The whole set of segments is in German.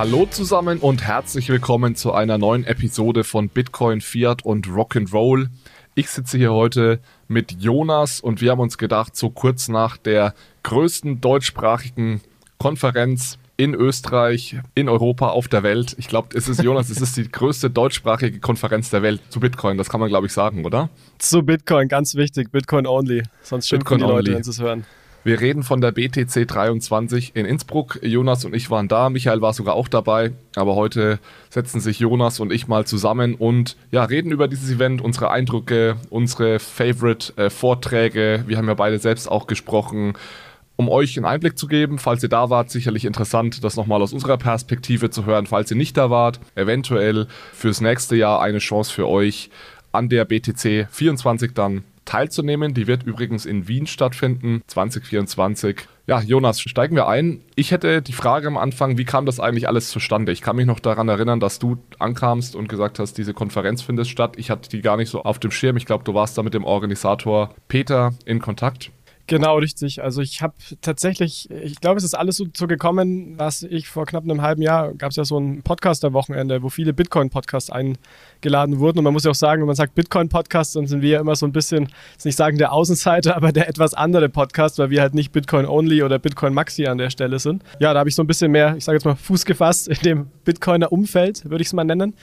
Hallo zusammen und herzlich willkommen zu einer neuen Episode von Bitcoin, Fiat und Rock'n'Roll. Ich sitze hier heute mit Jonas und wir haben uns gedacht, so kurz nach der größten deutschsprachigen Konferenz in Österreich, in Europa, auf der Welt. Ich glaube, es ist, Jonas, es ist die größte deutschsprachige Konferenz der Welt zu Bitcoin. Das kann man, glaube ich, sagen, oder? Zu Bitcoin, ganz wichtig. Bitcoin only. Sonst schimpfen Bitcoin die Leute, only. wenn sie es hören. Wir reden von der BTC 23 in Innsbruck. Jonas und ich waren da, Michael war sogar auch dabei. Aber heute setzen sich Jonas und ich mal zusammen und ja, reden über dieses Event, unsere Eindrücke, unsere Favorite-Vorträge. Äh, Wir haben ja beide selbst auch gesprochen um euch einen Einblick zu geben. Falls ihr da wart, sicherlich interessant, das nochmal aus unserer Perspektive zu hören. Falls ihr nicht da wart, eventuell fürs nächste Jahr eine Chance für euch, an der BTC 24 dann teilzunehmen. Die wird übrigens in Wien stattfinden, 2024. Ja, Jonas, steigen wir ein. Ich hätte die Frage am Anfang, wie kam das eigentlich alles zustande? Ich kann mich noch daran erinnern, dass du ankamst und gesagt hast, diese Konferenz findet statt. Ich hatte die gar nicht so auf dem Schirm. Ich glaube, du warst da mit dem Organisator Peter in Kontakt. Genau, richtig. Also ich habe tatsächlich, ich glaube, es ist alles so, so, gekommen, dass ich vor knapp einem halben Jahr gab es ja so ein Podcaster-Wochenende, wo viele Bitcoin-Podcasts eingeladen wurden. Und man muss ja auch sagen, wenn man sagt Bitcoin-Podcast, dann sind wir ja immer so ein bisschen, jetzt nicht sagen der Außenseiter, aber der etwas andere Podcast, weil wir halt nicht Bitcoin-Only oder Bitcoin-Maxi an der Stelle sind. Ja, da habe ich so ein bisschen mehr, ich sage jetzt mal, Fuß gefasst in dem Bitcoiner-Umfeld, würde ich es mal nennen.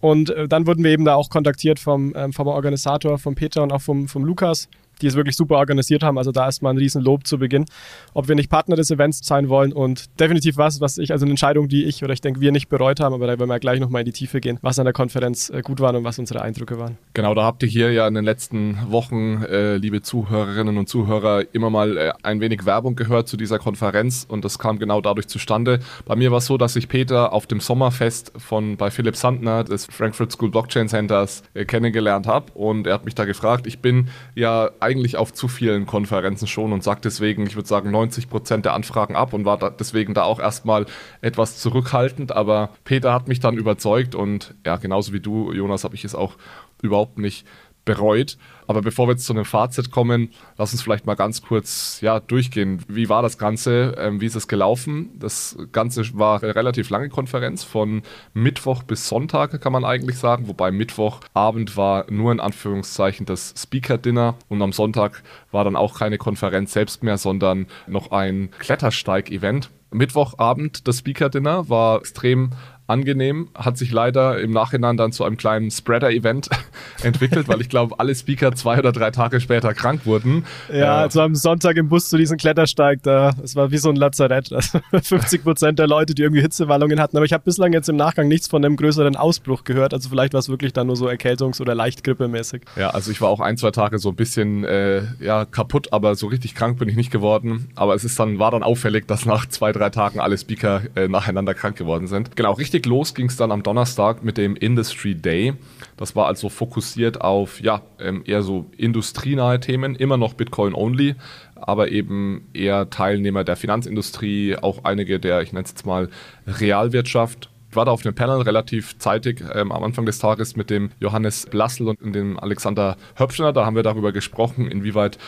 Und äh, dann wurden wir eben da auch kontaktiert vom, ähm, vom Organisator, vom Peter und auch vom, vom Lukas, die es wirklich super organisiert haben. Also da erstmal ein Riesenlob zu Beginn, ob wir nicht Partner des Events sein wollen und definitiv was, was ich, also eine Entscheidung, die ich oder ich denke, wir nicht bereut haben, aber da werden wir gleich nochmal in die Tiefe gehen, was an der Konferenz äh, gut war und was unsere Eindrücke waren. Genau, da habt ihr hier ja in den letzten Wochen, äh, liebe Zuhörerinnen und Zuhörer, immer mal äh, ein wenig Werbung gehört zu dieser Konferenz und das kam genau dadurch zustande. Bei mir war es so, dass ich Peter auf dem Sommerfest von bei Philipp Sandner des Frankfurt School Blockchain Centers äh, kennengelernt habe und er hat mich da gefragt. Ich bin ja eigentlich auf zu vielen Konferenzen schon und sagt deswegen, ich würde sagen, 90 Prozent der Anfragen ab und war da deswegen da auch erstmal etwas zurückhaltend. Aber Peter hat mich dann überzeugt und ja, genauso wie du, Jonas, habe ich es auch überhaupt nicht bereut. Aber bevor wir jetzt zu einem Fazit kommen, lass uns vielleicht mal ganz kurz ja, durchgehen. Wie war das Ganze? Ähm, wie ist es gelaufen? Das Ganze war eine relativ lange Konferenz von Mittwoch bis Sonntag, kann man eigentlich sagen. Wobei Mittwochabend war nur in Anführungszeichen das Speaker-Dinner und am Sonntag war dann auch keine Konferenz selbst mehr, sondern noch ein Klettersteig-Event. Mittwochabend das Speaker-Dinner war extrem angenehm, hat sich leider im Nachhinein dann zu einem kleinen Spreader-Event entwickelt, weil ich glaube, alle Speaker zwei oder drei Tage später krank wurden. Ja, äh, also am Sonntag im Bus zu diesem Klettersteig, da, es war wie so ein Lazarett. Also 50 Prozent der Leute, die irgendwie Hitzewallungen hatten. Aber ich habe bislang jetzt im Nachgang nichts von einem größeren Ausbruch gehört. Also vielleicht war es wirklich dann nur so Erkältungs- oder Leichtgrippemäßig. Ja, also ich war auch ein, zwei Tage so ein bisschen äh, ja, kaputt, aber so richtig krank bin ich nicht geworden. Aber es ist dann, war dann auffällig, dass nach zwei, drei Tagen alle Speaker äh, nacheinander krank geworden sind. Genau, richtig richtig los ging es dann am Donnerstag mit dem Industry Day. Das war also fokussiert auf ja, ähm, eher so industrienahe Themen, immer noch Bitcoin only, aber eben eher Teilnehmer der Finanzindustrie, auch einige der, ich nenne es jetzt mal, Realwirtschaft. Ich war da auf dem Panel relativ zeitig ähm, am Anfang des Tages mit dem Johannes Blassel und dem Alexander Höpfner. Da haben wir darüber gesprochen, inwieweit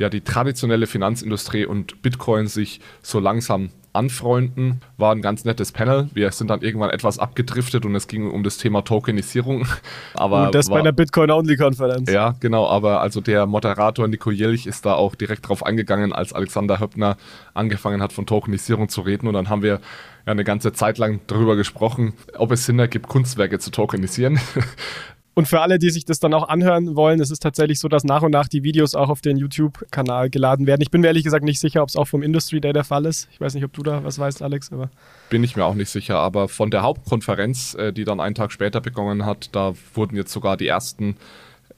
ja, die traditionelle Finanzindustrie und Bitcoin sich so langsam anfreunden. War ein ganz nettes Panel. Wir sind dann irgendwann etwas abgedriftet und es ging um das Thema Tokenisierung. Aber und das war, bei einer Bitcoin-Only-Konferenz. Ja, genau. Aber also der Moderator Nico Jilch ist da auch direkt drauf eingegangen, als Alexander Höppner angefangen hat, von Tokenisierung zu reden. Und dann haben wir ja eine ganze Zeit lang darüber gesprochen, ob es Sinn ergibt, Kunstwerke zu tokenisieren. Und für alle, die sich das dann auch anhören wollen, es ist tatsächlich so, dass nach und nach die Videos auch auf den YouTube-Kanal geladen werden. Ich bin mir ehrlich gesagt nicht sicher, ob es auch vom Industry Day der Fall ist. Ich weiß nicht, ob du da was weißt, Alex, aber. Bin ich mir auch nicht sicher, aber von der Hauptkonferenz, äh, die dann einen Tag später begonnen hat, da wurden jetzt sogar die ersten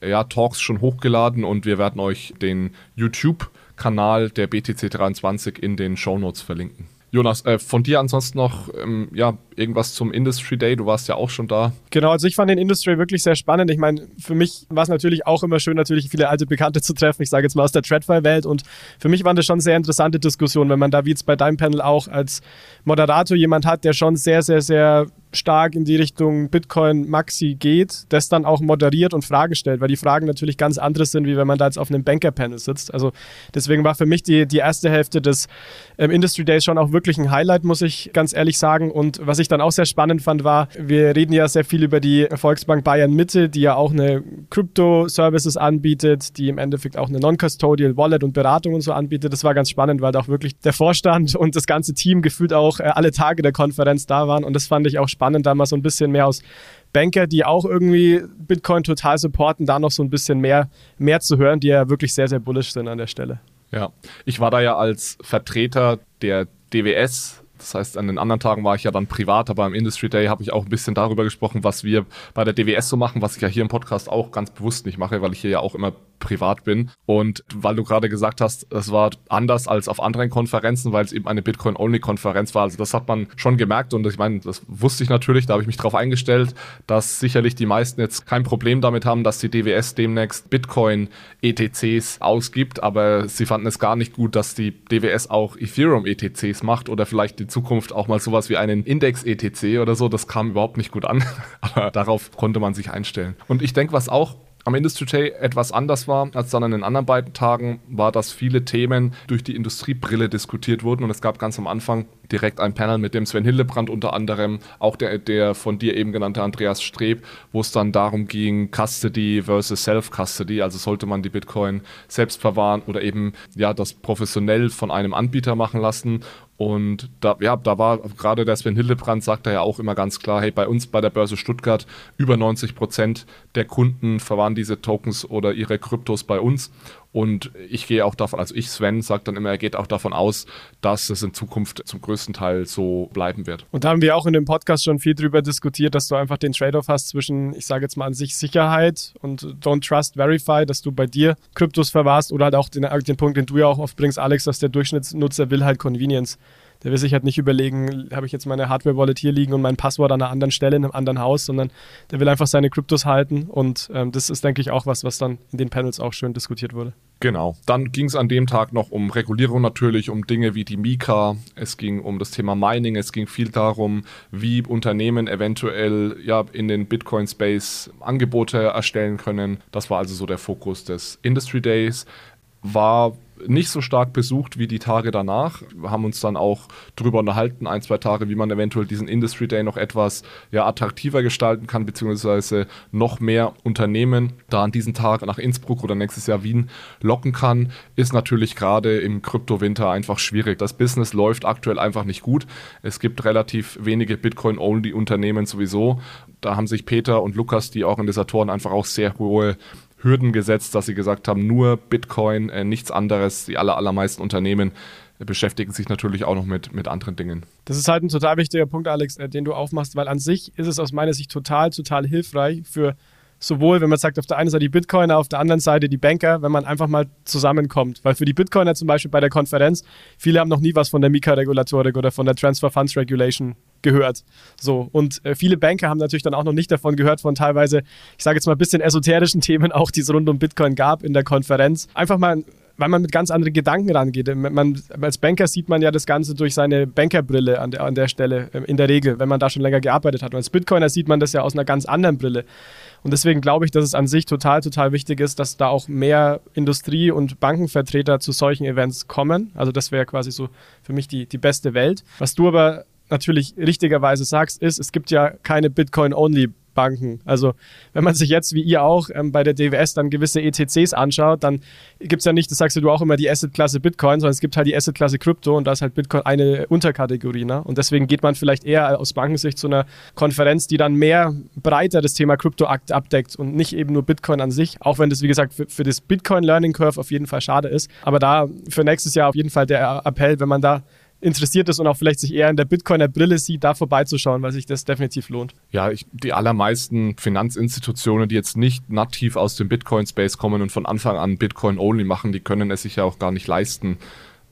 ja, Talks schon hochgeladen und wir werden euch den YouTube-Kanal der BTC 23 in den Show Notes verlinken. Jonas, äh, von dir ansonsten noch ähm, ja, irgendwas zum Industry Day? Du warst ja auch schon da. Genau, also ich fand den Industry wirklich sehr spannend. Ich meine, für mich war es natürlich auch immer schön, natürlich viele alte Bekannte zu treffen. Ich sage jetzt mal aus der Tradfile-Welt. Und für mich waren das schon sehr interessante Diskussionen, wenn man da wie jetzt bei deinem Panel auch als Moderator jemand hat, der schon sehr, sehr, sehr stark in die Richtung Bitcoin Maxi geht, das dann auch moderiert und Fragen stellt, weil die Fragen natürlich ganz anderes sind, wie wenn man da jetzt auf einem Banker-Panel sitzt. Also deswegen war für mich die, die erste Hälfte des ähm, Industry Days schon auch wirklich ein Highlight, muss ich ganz ehrlich sagen. Und was ich dann auch sehr spannend fand, war, wir reden ja sehr viel über die Volksbank Bayern Mitte, die ja auch eine Crypto-Services anbietet, die im Endeffekt auch eine Non-Custodial Wallet und Beratung und so anbietet. Das war ganz spannend, weil da auch wirklich der Vorstand und das ganze Team gefühlt auch äh, alle Tage der Konferenz da waren. Und das fand ich auch spannend, da mal so ein bisschen mehr aus Banker, die auch irgendwie Bitcoin total supporten, da noch so ein bisschen mehr, mehr zu hören, die ja wirklich sehr, sehr bullish sind an der Stelle. Ja, ich war da ja als Vertreter der DWS das heißt, an den anderen Tagen war ich ja dann privat, aber am Industry Day habe ich auch ein bisschen darüber gesprochen, was wir bei der DWS so machen, was ich ja hier im Podcast auch ganz bewusst nicht mache, weil ich hier ja auch immer privat bin. Und weil du gerade gesagt hast, es war anders als auf anderen Konferenzen, weil es eben eine Bitcoin-Only-Konferenz war. Also das hat man schon gemerkt und ich meine, das wusste ich natürlich, da habe ich mich darauf eingestellt, dass sicherlich die meisten jetzt kein Problem damit haben, dass die DWS demnächst Bitcoin-ETCs ausgibt, aber sie fanden es gar nicht gut, dass die DWS auch Ethereum-ETCs macht oder vielleicht in Zukunft auch mal sowas wie einen Index-ETC oder so. Das kam überhaupt nicht gut an, aber darauf konnte man sich einstellen. Und ich denke, was auch am Industry Day etwas anders war als dann an den anderen beiden Tagen, war, dass viele Themen durch die Industriebrille diskutiert wurden und es gab ganz am Anfang direkt ein Panel mit dem Sven Hildebrand unter anderem, auch der, der von dir eben genannte Andreas Streb, wo es dann darum ging, Custody versus Self-Custody, also sollte man die Bitcoin selbst verwahren oder eben ja das professionell von einem Anbieter machen lassen und da, ja, da war gerade der Sven Hildebrand, sagt er ja auch immer ganz klar, hey, bei uns bei der Börse Stuttgart über 90 Prozent der Kunden verwahren diese Tokens oder ihre Kryptos bei uns. Und ich gehe auch davon, also ich, Sven, sagt dann immer, er geht auch davon aus, dass es in Zukunft zum größten Teil so bleiben wird. Und da haben wir auch in dem Podcast schon viel drüber diskutiert, dass du einfach den Trade-off hast zwischen, ich sage jetzt mal an sich Sicherheit und Don't Trust, Verify, dass du bei dir Kryptos verwahrst oder halt auch den, den Punkt, den du ja auch oft bringst, Alex, dass der Durchschnittsnutzer will halt Convenience. Der will sich halt nicht überlegen, habe ich jetzt meine Hardware-Wallet hier liegen und mein Passwort an einer anderen Stelle in einem anderen Haus, sondern der will einfach seine Kryptos halten. Und ähm, das ist, denke ich, auch was, was dann in den Panels auch schön diskutiert wurde. Genau. Dann ging es an dem Tag noch um Regulierung natürlich, um Dinge wie die Mika. Es ging um das Thema Mining. Es ging viel darum, wie Unternehmen eventuell ja in den Bitcoin-Space Angebote erstellen können. Das war also so der Fokus des Industry Days. War nicht so stark besucht wie die Tage danach. Wir haben uns dann auch darüber unterhalten, ein, zwei Tage, wie man eventuell diesen Industry Day noch etwas ja, attraktiver gestalten kann, beziehungsweise noch mehr Unternehmen da an diesen Tag nach Innsbruck oder nächstes Jahr Wien locken kann, ist natürlich gerade im Kryptowinter einfach schwierig. Das Business läuft aktuell einfach nicht gut. Es gibt relativ wenige Bitcoin-Only-Unternehmen sowieso. Da haben sich Peter und Lukas, die Organisatoren, einfach auch sehr hohe Hürden gesetzt, dass sie gesagt haben, nur Bitcoin, äh, nichts anderes. Die aller, allermeisten Unternehmen beschäftigen sich natürlich auch noch mit, mit anderen Dingen. Das ist halt ein total wichtiger Punkt, Alex, äh, den du aufmachst, weil an sich ist es aus meiner Sicht total, total hilfreich für sowohl, wenn man sagt, auf der einen Seite die Bitcoiner, auf der anderen Seite die Banker, wenn man einfach mal zusammenkommt. Weil für die Bitcoiner zum Beispiel bei der Konferenz, viele haben noch nie was von der Mika-Regulatorik oder von der Transfer Funds Regulation gehört. So, und äh, viele Banker haben natürlich dann auch noch nicht davon gehört, von teilweise, ich sage jetzt mal ein bisschen esoterischen Themen, auch die es rund um Bitcoin gab in der Konferenz. Einfach mal weil man mit ganz anderen Gedanken rangeht. Man, als Banker sieht man ja das Ganze durch seine Bankerbrille an der, an der Stelle, ähm, in der Regel, wenn man da schon länger gearbeitet hat. Und als Bitcoiner sieht man das ja aus einer ganz anderen Brille. Und deswegen glaube ich, dass es an sich total, total wichtig ist, dass da auch mehr Industrie- und Bankenvertreter zu solchen Events kommen. Also das wäre quasi so für mich die, die beste Welt. Was du aber natürlich richtigerweise sagst, ist, es gibt ja keine Bitcoin-Only Banken. Also wenn man sich jetzt, wie ihr auch, ähm, bei der DWS dann gewisse ETCs anschaut, dann gibt es ja nicht, das sagst du auch immer, die Asset-Klasse Bitcoin, sondern es gibt halt die Asset-Klasse Krypto und da ist halt Bitcoin eine Unterkategorie. Ne? Und deswegen geht man vielleicht eher aus Bankensicht zu einer Konferenz, die dann mehr breiter das Thema Krypto abdeckt und nicht eben nur Bitcoin an sich, auch wenn das, wie gesagt, für, für das Bitcoin-Learning Curve auf jeden Fall schade ist. Aber da für nächstes Jahr auf jeden Fall der Appell, wenn man da interessiert ist und auch vielleicht sich eher in der Bitcoiner Brille sieht, da vorbeizuschauen, weil sich das definitiv lohnt. Ja, ich, die allermeisten Finanzinstitutionen, die jetzt nicht nativ aus dem Bitcoin-Space kommen und von Anfang an Bitcoin-only machen, die können es sich ja auch gar nicht leisten,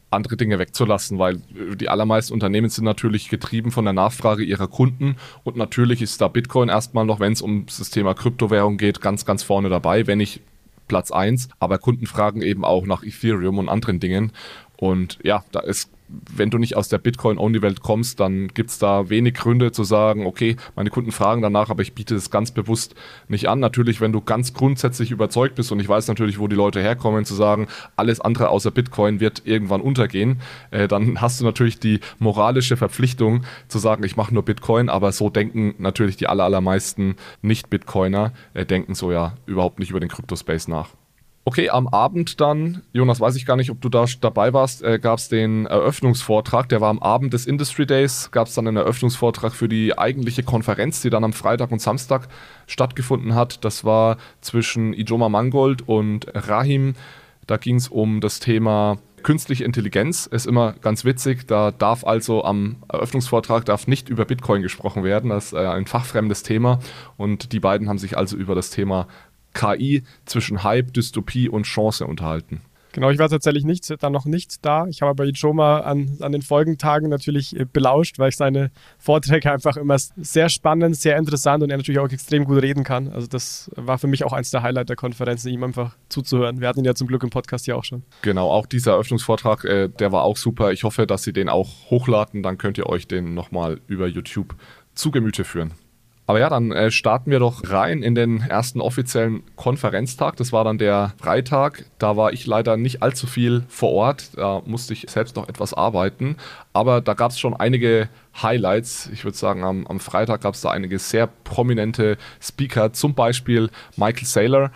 andere Dinge wegzulassen, weil die allermeisten Unternehmen sind natürlich getrieben von der Nachfrage ihrer Kunden und natürlich ist da Bitcoin erstmal noch, wenn es um das Thema Kryptowährung geht, ganz, ganz vorne dabei, wenn nicht Platz 1. Aber Kunden fragen eben auch nach Ethereum und anderen Dingen. Und ja, da ist wenn du nicht aus der Bitcoin-Only-Welt kommst, dann gibt es da wenig Gründe zu sagen, okay, meine Kunden fragen danach, aber ich biete es ganz bewusst nicht an. Natürlich, wenn du ganz grundsätzlich überzeugt bist und ich weiß natürlich, wo die Leute herkommen, zu sagen, alles andere außer Bitcoin wird irgendwann untergehen, äh, dann hast du natürlich die moralische Verpflichtung zu sagen, ich mache nur Bitcoin, aber so denken natürlich die allermeisten Nicht-Bitcoiner, äh, denken so ja überhaupt nicht über den Kryptospace nach. Okay, am Abend dann, Jonas, weiß ich gar nicht, ob du da dabei warst, äh, gab es den Eröffnungsvortrag. Der war am Abend des Industry Days, gab es dann einen Eröffnungsvortrag für die eigentliche Konferenz, die dann am Freitag und Samstag stattgefunden hat. Das war zwischen Ijoma Mangold und Rahim. Da ging es um das Thema künstliche Intelligenz. Ist immer ganz witzig. Da darf also am Eröffnungsvortrag darf nicht über Bitcoin gesprochen werden. Das ist äh, ein fachfremdes Thema. Und die beiden haben sich also über das Thema KI zwischen Hype, Dystopie und Chance unterhalten. Genau, ich war tatsächlich nicht, dann noch nicht da. Ich habe aber Ijoma an, an den Folgentagen natürlich äh, belauscht, weil ich seine Vorträge einfach immer sehr spannend, sehr interessant und er natürlich auch extrem gut reden kann. Also das war für mich auch eins der Highlights der Konferenz, ihm einfach zuzuhören. Wir hatten ihn ja zum Glück im Podcast ja auch schon. Genau, auch dieser Eröffnungsvortrag, äh, der war auch super. Ich hoffe, dass Sie den auch hochladen, dann könnt ihr euch den nochmal über YouTube zu Gemüte führen. Aber ja, dann äh, starten wir doch rein in den ersten offiziellen Konferenztag. Das war dann der Freitag. Da war ich leider nicht allzu viel vor Ort. Da musste ich selbst noch etwas arbeiten. Aber da gab es schon einige Highlights. Ich würde sagen, am, am Freitag gab es da einige sehr prominente Speaker. Zum Beispiel Michael Saylor.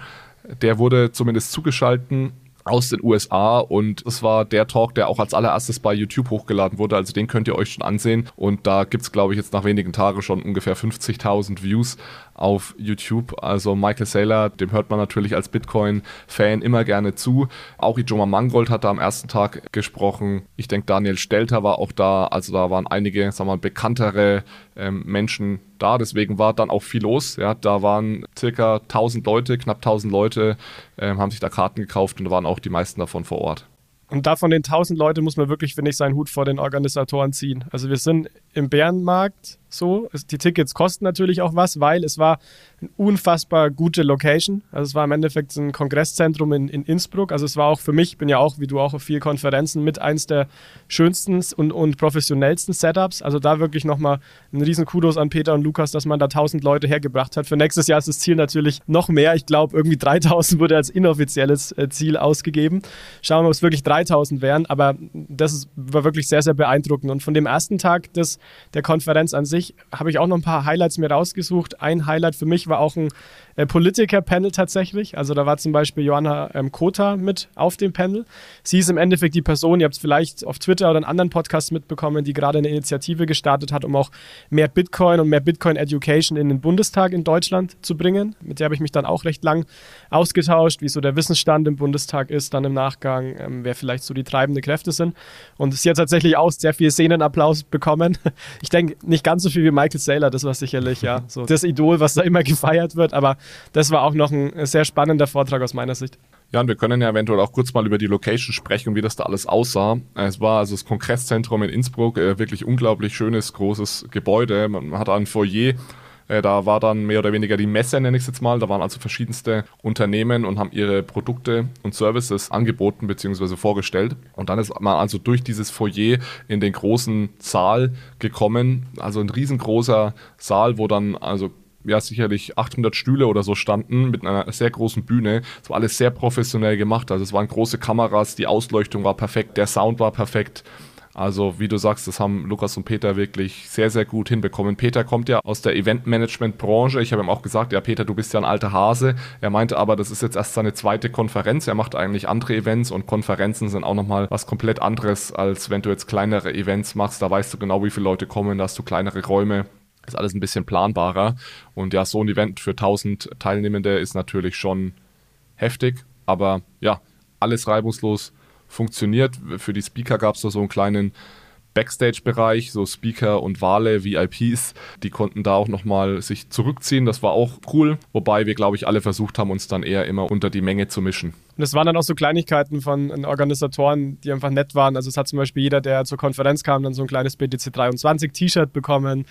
Der wurde zumindest zugeschaltet aus den USA und das war der Talk, der auch als allererstes bei YouTube hochgeladen wurde. Also den könnt ihr euch schon ansehen und da gibt es, glaube ich, jetzt nach wenigen Tagen schon ungefähr 50.000 Views auf YouTube. Also Michael Saylor, dem hört man natürlich als Bitcoin-Fan immer gerne zu. Auch Ijoma Mangold hat da am ersten Tag gesprochen. Ich denke, Daniel Stelter war auch da. Also da waren einige, sagen wir mal, bekanntere ähm, Menschen da. Deswegen war dann auch viel los. Ja, da waren circa 1000 Leute, knapp 1000 Leute, ähm, haben sich da Karten gekauft und da waren auch die meisten davon vor Ort. Und davon den 1000 Leute muss man wirklich, finde ich, seinen Hut vor den Organisatoren ziehen. Also wir sind im Bärenmarkt so. Die Tickets kosten natürlich auch was, weil es war eine unfassbar gute Location. Also es war im Endeffekt ein Kongresszentrum in, in Innsbruck. Also es war auch für mich, ich bin ja auch, wie du auch, auf vier Konferenzen mit eins der schönsten und, und professionellsten Setups. Also da wirklich nochmal ein riesen Kudos an Peter und Lukas, dass man da 1000 Leute hergebracht hat. Für nächstes Jahr ist das Ziel natürlich noch mehr. Ich glaube, irgendwie 3000 wurde als inoffizielles äh, Ziel ausgegeben. Schauen wir mal, ob es wirklich 3000 wären. Aber das war wirklich sehr, sehr beeindruckend. Und von dem ersten Tag des, der Konferenz an sich habe ich auch noch ein paar Highlights mir rausgesucht. Ein Highlight für mich war auch ein äh, Politiker-Panel tatsächlich. Also da war zum Beispiel Johanna ähm, Kota mit auf dem Panel. Sie ist im Endeffekt die Person, ihr habt es vielleicht auf Twitter oder in anderen Podcasts mitbekommen, die gerade eine Initiative gestartet hat, um auch mehr Bitcoin und mehr Bitcoin-Education in den Bundestag in Deutschland zu bringen. Mit der habe ich mich dann auch recht lang ausgetauscht, wie so der Wissensstand im Bundestag ist, dann im Nachgang, ähm, wer vielleicht so die treibenden Kräfte sind. Und sie hat tatsächlich auch sehr viel Szenenapplaus bekommen. Ich denke, nicht ganz so viel wie Michael Saylor, das war sicherlich ja so das Idol, was da immer gefeiert wird, aber das war auch noch ein sehr spannender Vortrag aus meiner Sicht. Ja, und wir können ja eventuell auch kurz mal über die Location sprechen und wie das da alles aussah. Es war also das Kongresszentrum in Innsbruck, äh, wirklich unglaublich schönes, großes Gebäude. Man hat ein Foyer, äh, da war dann mehr oder weniger die Messe, nenne ich es jetzt mal. Da waren also verschiedenste Unternehmen und haben ihre Produkte und Services angeboten bzw. vorgestellt. Und dann ist man also durch dieses Foyer in den großen Saal gekommen. Also ein riesengroßer Saal, wo dann also ja sicherlich 800 Stühle oder so standen mit einer sehr großen Bühne. Es war alles sehr professionell gemacht. Also es waren große Kameras, die Ausleuchtung war perfekt, der Sound war perfekt. Also wie du sagst, das haben Lukas und Peter wirklich sehr, sehr gut hinbekommen. Peter kommt ja aus der Eventmanagement-Branche. Ich habe ihm auch gesagt, ja Peter, du bist ja ein alter Hase. Er meinte aber, das ist jetzt erst seine zweite Konferenz. Er macht eigentlich andere Events und Konferenzen sind auch nochmal was komplett anderes, als wenn du jetzt kleinere Events machst. Da weißt du genau, wie viele Leute kommen, da hast du kleinere Räume ist alles ein bisschen planbarer. Und ja, so ein Event für 1000 Teilnehmende ist natürlich schon heftig, aber ja, alles reibungslos funktioniert. Für die Speaker gab es da so einen kleinen Backstage-Bereich, so Speaker und Wale, VIPs, die konnten da auch nochmal sich zurückziehen. Das war auch cool, wobei wir, glaube ich, alle versucht haben, uns dann eher immer unter die Menge zu mischen. Und es waren dann auch so Kleinigkeiten von Organisatoren, die einfach nett waren. Also es hat zum Beispiel jeder, der zur Konferenz kam, dann so ein kleines BTC 23 T-Shirt bekommen.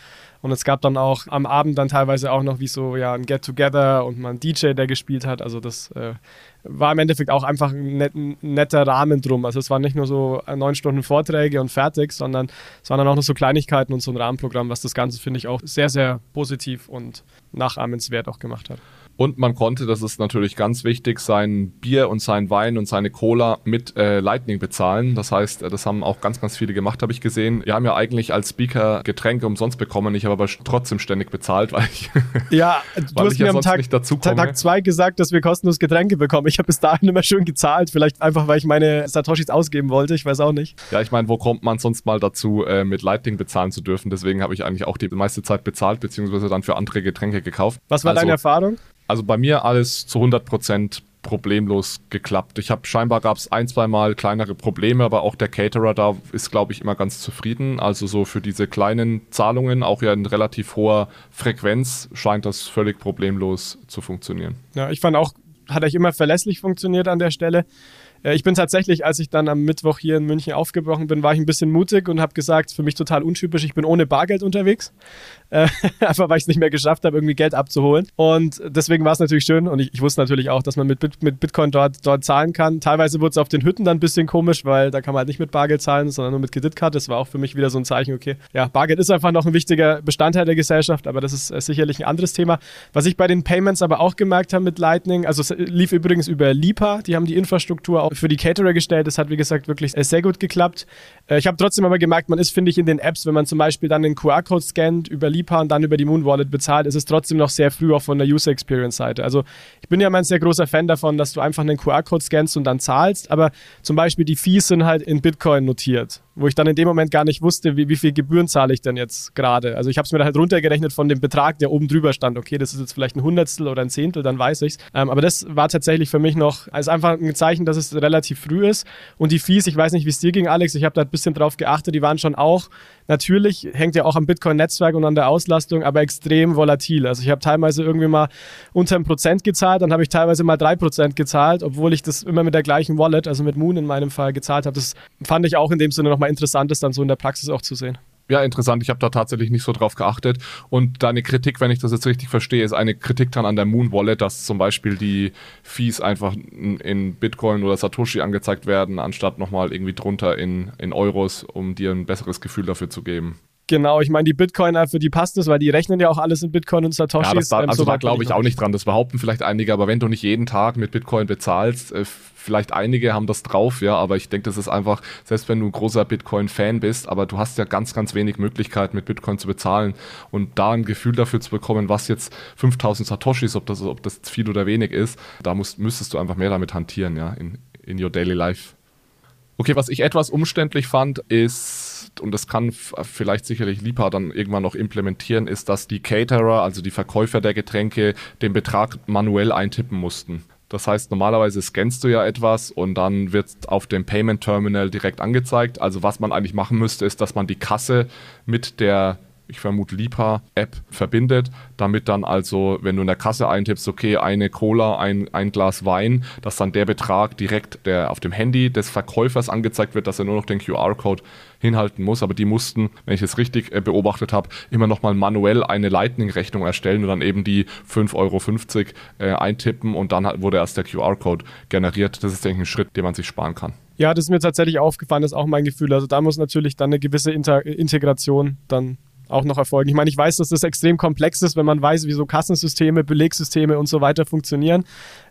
Und es gab dann auch am Abend dann teilweise auch noch wie so ja ein Get-Together und mal ein DJ, der gespielt hat. Also das äh, war im Endeffekt auch einfach ein, net, ein, netter Rahmen drum. Also es waren nicht nur so neun Stunden Vorträge und fertig, sondern es waren dann auch noch so Kleinigkeiten und so ein Rahmenprogramm, was das Ganze, finde ich, auch sehr, sehr positiv und nachahmenswert auch gemacht hat. Und man konnte, das ist natürlich ganz wichtig, sein Bier und sein Wein und seine Cola mit äh, Lightning bezahlen. Das heißt, äh, das haben auch ganz, ganz viele gemacht, habe ich gesehen. Wir haben ja eigentlich als Speaker Getränke umsonst bekommen. Ich habe aber trotzdem ständig bezahlt, weil ich, ja, du hast mir am Tag, Tag zwei gesagt, dass wir kostenlos Getränke bekommen. Ich habe bis dahin immer schön gezahlt. Vielleicht einfach, weil ich meine Satoshis ausgeben wollte. Ich weiß auch nicht. Ja, ich meine, wo kommt man sonst mal dazu, äh, mit Lightning bezahlen zu dürfen? Deswegen habe ich eigentlich auch die meiste Zeit bezahlt, beziehungsweise dann für andere Getränke gekauft. Was war also, deine Erfahrung? Also bei mir alles zu 100 Prozent problemlos geklappt. Ich habe scheinbar gab es ein, zwei Mal kleinere Probleme, aber auch der Caterer da ist, glaube ich, immer ganz zufrieden. Also so für diese kleinen Zahlungen, auch ja in relativ hoher Frequenz, scheint das völlig problemlos zu funktionieren. Ja, ich fand auch, hat eigentlich immer verlässlich funktioniert an der Stelle. Äh, ich bin tatsächlich, als ich dann am Mittwoch hier in München aufgebrochen bin, war ich ein bisschen mutig und habe gesagt, für mich total untypisch, ich bin ohne Bargeld unterwegs. Äh, einfach weil ich es nicht mehr geschafft habe, irgendwie Geld abzuholen. Und deswegen war es natürlich schön und ich, ich, wusste natürlich auch, dass man mit, mit Bitcoin dort, dort zahlen kann. Teilweise wurde es auf den Hütten dann ein bisschen komisch, weil da kann man halt nicht mit Bargeld zahlen, sondern nur mit Kreditkarte. Das war auch für mich wieder so ein Zeichen, okay, ja, Bargeld ist einfach noch ein wichtiger Bestandteil der Gesellschaft, aber das ist äh, sicherlich ein anderes Thema. Was ich bei den Payments aber auch gemerkt habe mit Lightning, also es lief übrigens über Lipa, die haben die Infrastruktur auch für die Caterer gestellt. Das hat, wie gesagt, wirklich äh, sehr gut geklappt. Äh, ich habe trotzdem aber gemerkt, man ist, finde ich, in den Apps, wenn man zum Beispiel dann den QR-Code scannt über Lipa und dann über die Moon Wallet bezahlt, ist es trotzdem noch sehr früh auch von der User Experience Seite. Also ich bin ja mal ein sehr großer Fan davon, dass du einfach einen QR-Code scannst und dann zahlst, aber zum Beispiel die Fees sind halt in Bitcoin notiert wo ich dann in dem Moment gar nicht wusste, wie, wie viel Gebühren zahle ich denn jetzt gerade. Also ich habe es mir dann halt runtergerechnet von dem Betrag, der oben drüber stand. Okay, das ist jetzt vielleicht ein Hundertstel oder ein Zehntel, dann weiß ich's. Ähm, aber das war tatsächlich für mich noch als einfach ein Zeichen, dass es relativ früh ist. Und die Fees, ich weiß nicht, wie es dir ging, Alex, ich habe da ein bisschen drauf geachtet, die waren schon auch natürlich, hängt ja auch am Bitcoin-Netzwerk und an der Auslastung, aber extrem volatil. Also ich habe teilweise irgendwie mal unter einem Prozent gezahlt, dann habe ich teilweise mal drei Prozent gezahlt, obwohl ich das immer mit der gleichen Wallet, also mit Moon in meinem Fall, gezahlt habe. Das fand ich auch in dem Sinne nochmal interessant ist, dann so in der Praxis auch zu sehen. Ja, interessant. Ich habe da tatsächlich nicht so drauf geachtet. Und deine Kritik, wenn ich das jetzt richtig verstehe, ist eine Kritik dann an der Moon Wallet, dass zum Beispiel die Fees einfach in Bitcoin oder Satoshi angezeigt werden, anstatt nochmal irgendwie drunter in, in Euros, um dir ein besseres Gefühl dafür zu geben. Genau, ich meine, die Bitcoiner, für die passt es, weil die rechnen ja auch alles in Bitcoin und Satoshis. Ja, das da, ähm, also so da glaube ich auch nicht dran. Das behaupten vielleicht einige, aber wenn du nicht jeden Tag mit Bitcoin bezahlst, äh, vielleicht einige haben das drauf, ja, aber ich denke, das ist einfach, selbst wenn du ein großer Bitcoin-Fan bist, aber du hast ja ganz, ganz wenig Möglichkeiten, mit Bitcoin zu bezahlen und da ein Gefühl dafür zu bekommen, was jetzt 5000 Satoshis, ob das, ob das viel oder wenig ist, da musst, müsstest du einfach mehr damit hantieren, ja, in, in your daily life. Okay, was ich etwas umständlich fand, ist, und das kann vielleicht sicherlich Lipa dann irgendwann noch implementieren, ist, dass die Caterer, also die Verkäufer der Getränke, den Betrag manuell eintippen mussten. Das heißt, normalerweise scannst du ja etwas und dann wird auf dem Payment Terminal direkt angezeigt. Also was man eigentlich machen müsste, ist, dass man die Kasse mit der ich vermute Lipa-App verbindet, damit dann also, wenn du in der Kasse eintippst, okay, eine Cola, ein, ein Glas Wein, dass dann der Betrag direkt der auf dem Handy des Verkäufers angezeigt wird, dass er nur noch den QR-Code hinhalten muss. Aber die mussten, wenn ich es richtig äh, beobachtet habe, immer nochmal manuell eine Lightning-Rechnung erstellen und dann eben die 5,50 Euro äh, eintippen und dann wurde erst der QR-Code generiert. Das ist, denke ich, ein Schritt, den man sich sparen kann. Ja, das ist mir tatsächlich aufgefallen, das ist auch mein Gefühl. Also da muss natürlich dann eine gewisse Inter Integration dann auch noch erfolgen. Ich meine, ich weiß, dass das extrem komplex ist, wenn man weiß, wie so Kassensysteme, Belegsysteme und so weiter funktionieren.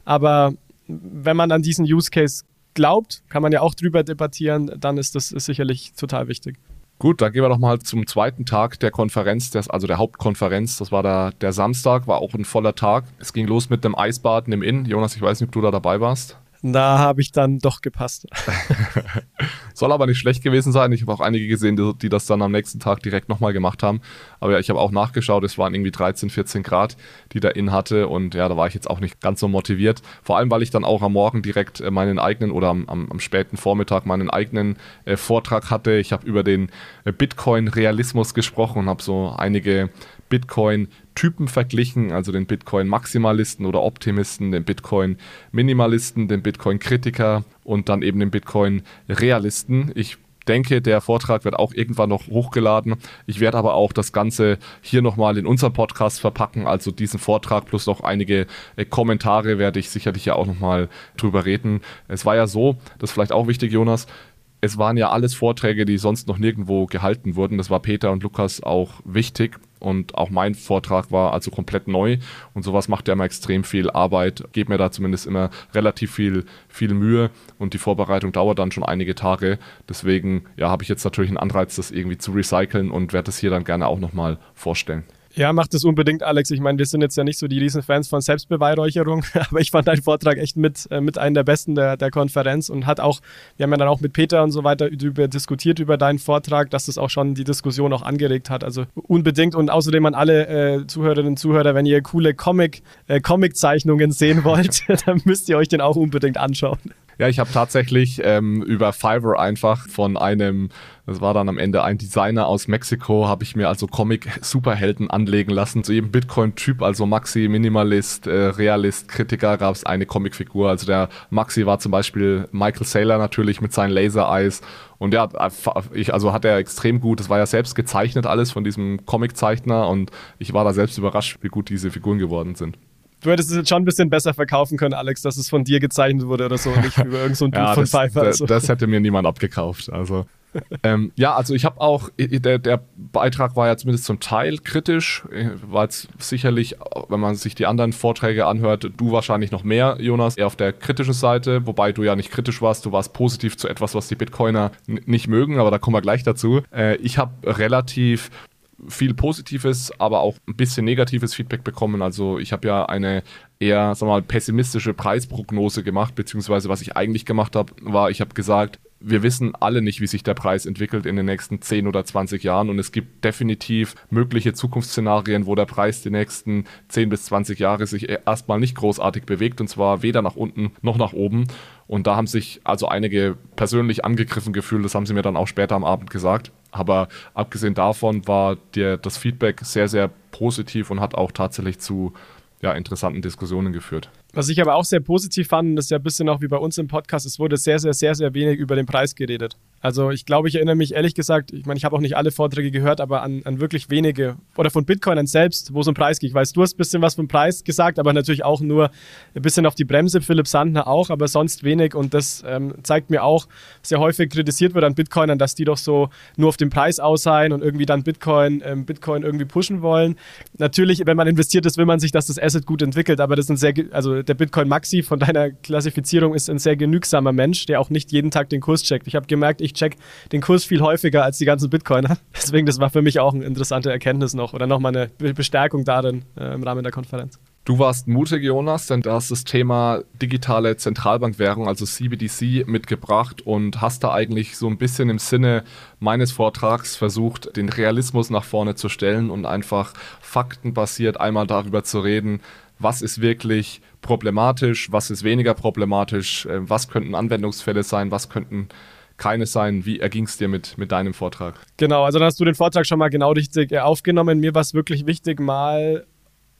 Aber wenn man an diesen Use Case glaubt, kann man ja auch drüber debattieren, dann ist das ist sicherlich total wichtig. Gut, dann gehen wir doch mal zum zweiten Tag der Konferenz, also der Hauptkonferenz. Das war der, der Samstag, war auch ein voller Tag. Es ging los mit dem Eisbaden im Inn. Jonas, ich weiß nicht, ob du da dabei warst. Da habe ich dann doch gepasst. Soll aber nicht schlecht gewesen sein. Ich habe auch einige gesehen, die, die, das dann am nächsten Tag direkt nochmal gemacht haben. Aber ja, ich habe auch nachgeschaut, es waren irgendwie 13, 14 Grad, die da in hatte. Und ja, da war ich jetzt auch nicht ganz so motiviert. Vor allem, weil ich dann auch am Morgen direkt äh, meinen eigenen oder am, am, am späten Vormittag meinen eigenen äh, Vortrag hatte. Ich habe über den äh, Bitcoin-Realismus gesprochen und habe so einige Bitcoin-Typen verglichen, also den Bitcoin-Maximalisten oder Optimisten, den Bitcoin-Minimalisten, den Bitcoin-Kritiker und dann eben den Bitcoin-Realisten. Ich denke, der Vortrag wird auch irgendwann noch hochgeladen. Ich werde aber auch das Ganze hier nochmal in unserem Podcast verpacken, also diesen Vortrag plus noch einige äh, Kommentare werde ich sicherlich ja auch nochmal drüber reden. Es war ja so, das ist vielleicht auch wichtig, Jonas, es waren ja alles Vorträge, die sonst noch nirgendwo gehalten wurden. Das war Peter und Lukas auch wichtig. Und auch mein Vortrag war also komplett neu. Und sowas macht ja immer extrem viel Arbeit, Gebt mir da zumindest immer relativ viel, viel Mühe. Und die Vorbereitung dauert dann schon einige Tage. Deswegen ja, habe ich jetzt natürlich einen Anreiz, das irgendwie zu recyceln und werde das hier dann gerne auch nochmal vorstellen. Ja, macht es unbedingt, Alex. Ich meine, wir sind jetzt ja nicht so die Riesenfans von Selbstbeweihräucherung, aber ich fand deinen Vortrag echt mit, äh, mit einem der besten der, der Konferenz und hat auch, wir haben ja dann auch mit Peter und so weiter über, diskutiert über deinen Vortrag, dass das auch schon die Diskussion auch angeregt hat. Also unbedingt und außerdem an alle äh, Zuhörerinnen und Zuhörer, wenn ihr coole Comic, äh, Comic-Zeichnungen sehen wollt, dann müsst ihr euch den auch unbedingt anschauen. Ja, ich habe tatsächlich ähm, über Fiverr einfach von einem, das war dann am Ende ein Designer aus Mexiko, habe ich mir also Comic-Superhelden anlegen lassen. Zu jedem Bitcoin-Typ, also Maxi, Minimalist, äh, Realist, Kritiker, gab es eine Comicfigur. Also der Maxi war zum Beispiel Michael Saylor natürlich mit seinen Laser-Eyes. Und ja, ich, also hat er extrem gut, das war ja selbst gezeichnet alles von diesem Comiczeichner und ich war da selbst überrascht, wie gut diese Figuren geworden sind. Du hättest es jetzt schon ein bisschen besser verkaufen können, Alex, dass es von dir gezeichnet wurde oder so, nicht über irgendein so ja, von Pfeiffer. Das, das hätte mir niemand abgekauft. Also ähm, ja, also ich habe auch, der, der, Beitrag war ja zumindest zum Teil kritisch, war jetzt sicherlich, wenn man sich die anderen Vorträge anhört, du wahrscheinlich noch mehr, Jonas, eher auf der kritischen Seite, wobei du ja nicht kritisch warst, du warst positiv zu etwas, was die Bitcoiner nicht mögen, aber da kommen wir gleich dazu. Äh, ich habe relativ viel positives, aber auch ein bisschen negatives Feedback bekommen. Also ich habe ja eine eher, sag mal, pessimistische Preisprognose gemacht, beziehungsweise was ich eigentlich gemacht habe, war, ich habe gesagt, wir wissen alle nicht, wie sich der Preis entwickelt in den nächsten 10 oder 20 Jahren und es gibt definitiv mögliche Zukunftsszenarien, wo der Preis die nächsten 10 bis 20 Jahre sich erstmal nicht großartig bewegt und zwar weder nach unten noch nach oben. Und da haben sich also einige persönlich angegriffen gefühlt, das haben sie mir dann auch später am Abend gesagt. Aber abgesehen davon war der, das Feedback sehr, sehr positiv und hat auch tatsächlich zu ja, interessanten Diskussionen geführt. Was ich aber auch sehr positiv fand, das ist ja ein bisschen auch wie bei uns im Podcast, es wurde sehr, sehr, sehr, sehr wenig über den Preis geredet. Also ich glaube, ich erinnere mich ehrlich gesagt, ich meine, ich habe auch nicht alle Vorträge gehört, aber an, an wirklich wenige oder von Bitcoinern selbst, wo es um Preis geht. Ich weiß, du hast ein bisschen was vom Preis gesagt, aber natürlich auch nur ein bisschen auf die Bremse, Philipp Sandner auch, aber sonst wenig und das ähm, zeigt mir auch, sehr häufig kritisiert wird an Bitcoinern, dass die doch so nur auf den Preis aus und irgendwie dann Bitcoin, ähm, Bitcoin irgendwie pushen wollen. Natürlich, wenn man investiert ist, will man sich, dass das Asset gut entwickelt, aber das ist ein sehr, also der Bitcoin Maxi von deiner Klassifizierung ist ein sehr genügsamer Mensch, der auch nicht jeden Tag den Kurs checkt. Ich habe gemerkt, ich check den Kurs viel häufiger als die ganzen Bitcoiner. Deswegen, das war für mich auch eine interessante Erkenntnis noch oder nochmal eine Bestärkung darin äh, im Rahmen der Konferenz. Du warst mutig, Jonas, denn du hast das Thema digitale Zentralbankwährung, also CBDC, mitgebracht und hast da eigentlich so ein bisschen im Sinne meines Vortrags versucht, den Realismus nach vorne zu stellen und einfach faktenbasiert einmal darüber zu reden, was ist wirklich problematisch, was ist weniger problematisch, äh, was könnten Anwendungsfälle sein, was könnten keine sein. Wie erging es dir mit, mit deinem Vortrag? Genau, also dann hast du den Vortrag schon mal genau richtig äh, aufgenommen. Mir war es wirklich wichtig, mal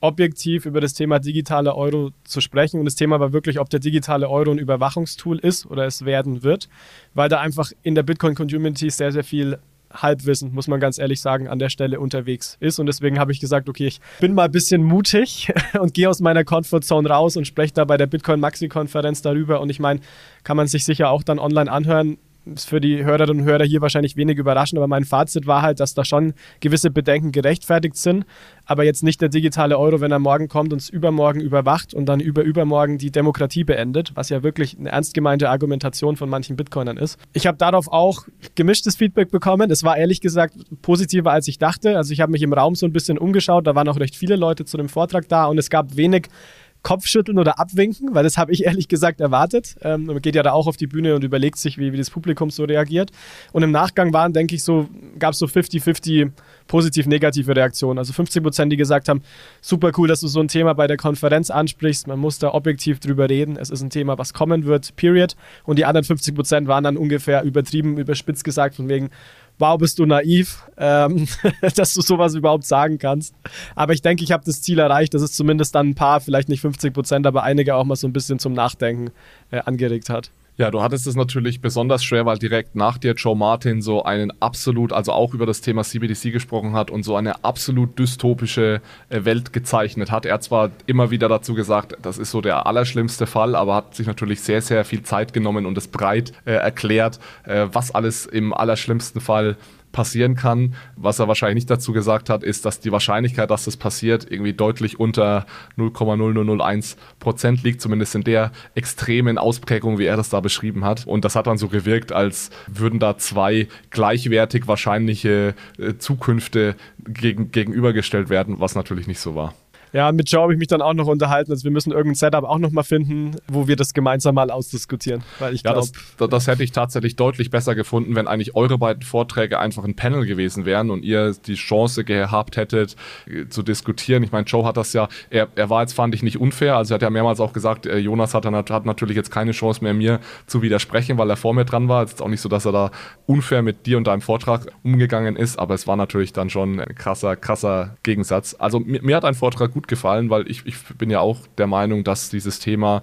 objektiv über das Thema digitale Euro zu sprechen. Und das Thema war wirklich, ob der digitale Euro ein Überwachungstool ist oder es werden wird, weil da einfach in der Bitcoin-Community sehr, sehr viel Halbwissen, muss man ganz ehrlich sagen, an der Stelle unterwegs ist. Und deswegen habe ich gesagt, okay, ich bin mal ein bisschen mutig und gehe aus meiner Comfortzone raus und spreche da bei der Bitcoin Maxi-Konferenz darüber. Und ich meine, kann man sich sicher auch dann online anhören ist für die Hörerinnen und Hörer hier wahrscheinlich wenig überraschend, aber mein Fazit war halt, dass da schon gewisse Bedenken gerechtfertigt sind, aber jetzt nicht der digitale Euro, wenn er morgen kommt, uns übermorgen überwacht und dann über übermorgen die Demokratie beendet, was ja wirklich eine ernst gemeinte Argumentation von manchen Bitcoinern ist. Ich habe darauf auch gemischtes Feedback bekommen. Es war ehrlich gesagt positiver, als ich dachte. Also ich habe mich im Raum so ein bisschen umgeschaut, da waren auch recht viele Leute zu dem Vortrag da und es gab wenig Kopfschütteln oder Abwinken, weil das habe ich ehrlich gesagt erwartet. Ähm, man geht ja da auch auf die Bühne und überlegt sich, wie, wie das Publikum so reagiert. Und im Nachgang waren, denke ich, so, gab es so 50-50 positiv-negative Reaktionen. Also 50 Prozent, die gesagt haben, super cool, dass du so ein Thema bei der Konferenz ansprichst. Man muss da objektiv drüber reden. Es ist ein Thema, was kommen wird, period. Und die anderen 50 Prozent waren dann ungefähr übertrieben, überspitzt gesagt, von wegen, wow, bist du naiv, ähm, dass du sowas überhaupt sagen kannst. Aber ich denke, ich habe das Ziel erreicht, dass es zumindest dann ein paar, vielleicht nicht 50 Prozent, aber einige auch mal so ein bisschen zum Nachdenken äh, angeregt hat. Ja, du hattest es natürlich besonders schwer, weil direkt nach dir Joe Martin so einen absolut, also auch über das Thema CBDC gesprochen hat und so eine absolut dystopische äh, Welt gezeichnet hat. Er hat zwar immer wieder dazu gesagt, das ist so der allerschlimmste Fall, aber hat sich natürlich sehr, sehr viel Zeit genommen und es breit äh, erklärt, äh, was alles im allerschlimmsten Fall passieren kann. Was er wahrscheinlich nicht dazu gesagt hat, ist, dass die Wahrscheinlichkeit, dass das passiert, irgendwie deutlich unter 0,0001 Prozent liegt, zumindest in der extremen Ausprägung, wie er das da beschrieben hat. Und das hat dann so gewirkt, als würden da zwei gleichwertig wahrscheinliche äh, Zukünfte gegen, gegenübergestellt werden, was natürlich nicht so war. Ja, mit Joe habe ich mich dann auch noch unterhalten. Also wir müssen irgendein Setup auch noch mal finden, wo wir das gemeinsam mal ausdiskutieren. Weil ich ja, glaube, das, das, hätte ich tatsächlich deutlich besser gefunden, wenn eigentlich eure beiden Vorträge einfach ein Panel gewesen wären und ihr die Chance gehabt hättet äh, zu diskutieren. Ich meine, Joe hat das ja, er, er war jetzt fand ich nicht unfair. Also er hat ja mehrmals auch gesagt, äh, Jonas hat, hat natürlich jetzt keine Chance mehr mir zu widersprechen, weil er vor mir dran war. Es ist auch nicht so, dass er da unfair mit dir und deinem Vortrag umgegangen ist, aber es war natürlich dann schon ein krasser, krasser Gegensatz. Also mir, mir hat ein Vortrag gut gefallen, weil ich, ich bin ja auch der Meinung, dass dieses Thema